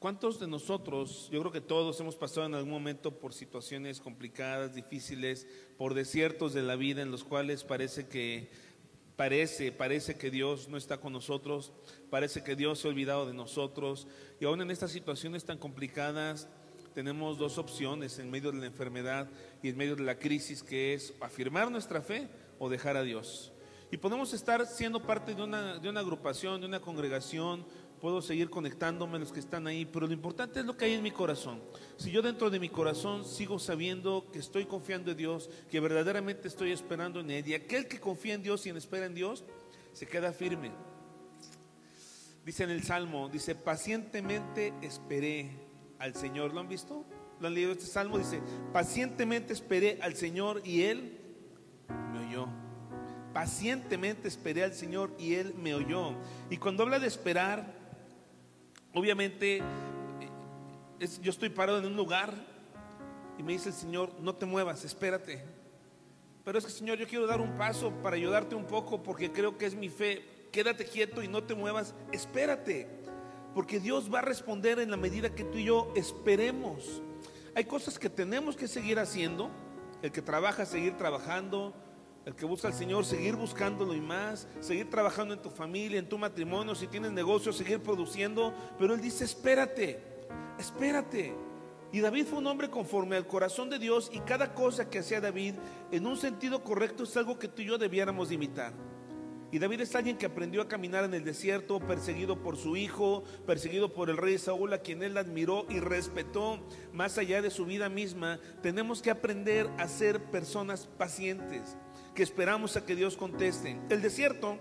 ¿Cuántos de nosotros, yo creo que todos hemos pasado en algún momento por situaciones complicadas, difíciles, por desiertos de la vida en los cuales parece que parece, parece que Dios no está con nosotros, parece que Dios se ha olvidado de nosotros y aún en estas situaciones tan complicadas tenemos dos opciones en medio de la enfermedad y en medio de la crisis que es afirmar nuestra fe o dejar a Dios. Y podemos estar siendo parte de una, de una agrupación, de una congregación, puedo seguir conectándome los que están ahí, pero lo importante es lo que hay en mi corazón. Si yo dentro de mi corazón sigo sabiendo que estoy confiando en Dios, que verdaderamente estoy esperando en Él, y aquel que confía en Dios y en espera en Dios, se queda firme. Dice en el Salmo, dice, pacientemente esperé al Señor. ¿Lo han visto? ¿Lo han leído este Salmo? Dice, pacientemente esperé al Señor y Él me oyó. Pacientemente esperé al Señor y Él me oyó. Y cuando habla de esperar, Obviamente, yo estoy parado en un lugar y me dice el Señor, no te muevas, espérate. Pero es que Señor, yo quiero dar un paso para ayudarte un poco porque creo que es mi fe. Quédate quieto y no te muevas, espérate. Porque Dios va a responder en la medida que tú y yo esperemos. Hay cosas que tenemos que seguir haciendo. El que trabaja, seguir trabajando el que busca al Señor, seguir buscándolo y más, seguir trabajando en tu familia, en tu matrimonio, si tienes negocio, seguir produciendo. Pero Él dice, espérate, espérate. Y David fue un hombre conforme al corazón de Dios y cada cosa que hacía David en un sentido correcto es algo que tú y yo debiéramos imitar. Y David es alguien que aprendió a caminar en el desierto, perseguido por su hijo, perseguido por el rey Saúl, a quien él admiró y respetó más allá de su vida misma. Tenemos que aprender a ser personas pacientes que esperamos a que Dios conteste. El desierto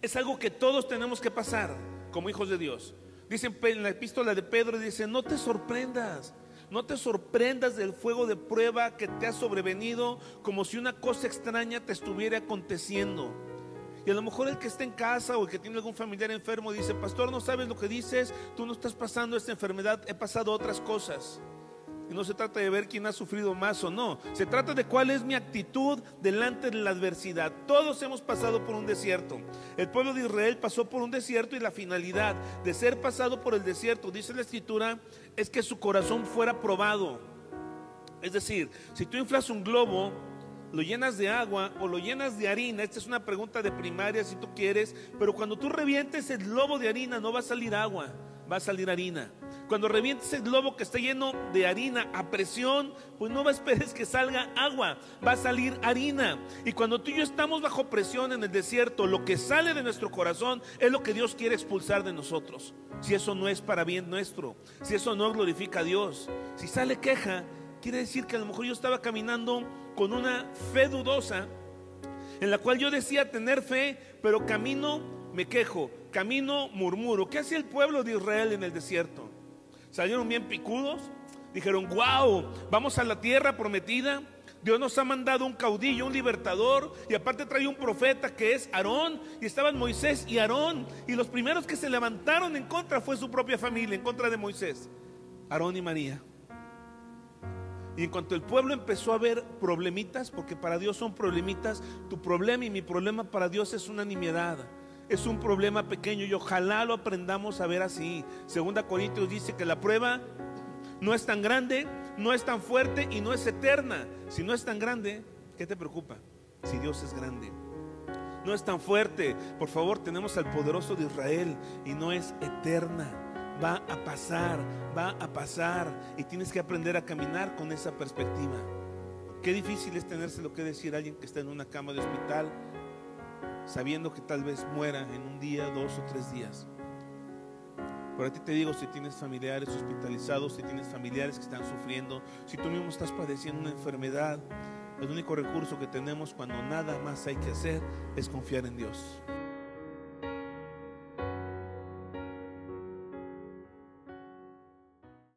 es algo que todos tenemos que pasar como hijos de Dios. Dice en la epístola de Pedro, dice, no te sorprendas. No te sorprendas del fuego de prueba que te ha sobrevenido como si una cosa extraña te estuviera aconteciendo. Y a lo mejor el que está en casa o el que tiene algún familiar enfermo dice, pastor, no sabes lo que dices, tú no estás pasando esta enfermedad, he pasado otras cosas. Y no se trata de ver quién ha sufrido más o no. Se trata de cuál es mi actitud delante de la adversidad. Todos hemos pasado por un desierto. El pueblo de Israel pasó por un desierto y la finalidad de ser pasado por el desierto, dice la escritura, es que su corazón fuera probado. Es decir, si tú inflas un globo, lo llenas de agua o lo llenas de harina, esta es una pregunta de primaria si tú quieres, pero cuando tú revientes el globo de harina no va a salir agua, va a salir harina. Cuando revientes el globo que está lleno de harina a presión, pues no esperes que salga agua, va a salir harina. Y cuando tú y yo estamos bajo presión en el desierto, lo que sale de nuestro corazón es lo que Dios quiere expulsar de nosotros. Si eso no es para bien nuestro, si eso no glorifica a Dios, si sale queja, quiere decir que a lo mejor yo estaba caminando con una fe dudosa, en la cual yo decía tener fe, pero camino me quejo, camino murmuro. ¿Qué hacía el pueblo de Israel en el desierto? Salieron bien picudos. Dijeron, wow, vamos a la tierra prometida. Dios nos ha mandado un caudillo, un libertador, y aparte trae un profeta que es Aarón, y estaban Moisés y Aarón, y los primeros que se levantaron en contra fue su propia familia, en contra de Moisés, Aarón y María. Y en cuanto el pueblo empezó a ver problemitas, porque para Dios son problemitas, tu problema y mi problema para Dios es una nimiedad es un problema pequeño y ojalá lo aprendamos a ver así. Segunda Corintios dice que la prueba no es tan grande, no es tan fuerte y no es eterna. Si no es tan grande, ¿qué te preocupa? Si Dios es grande. No es tan fuerte. Por favor, tenemos al poderoso de Israel y no es eterna. Va a pasar, va a pasar y tienes que aprender a caminar con esa perspectiva. Qué difícil es tenerse lo que decir a alguien que está en una cama de hospital sabiendo que tal vez muera en un día, dos o tres días. Por ti te digo, si tienes familiares hospitalizados, si tienes familiares que están sufriendo, si tú mismo estás padeciendo una enfermedad, el único recurso que tenemos cuando nada más hay que hacer es confiar en Dios.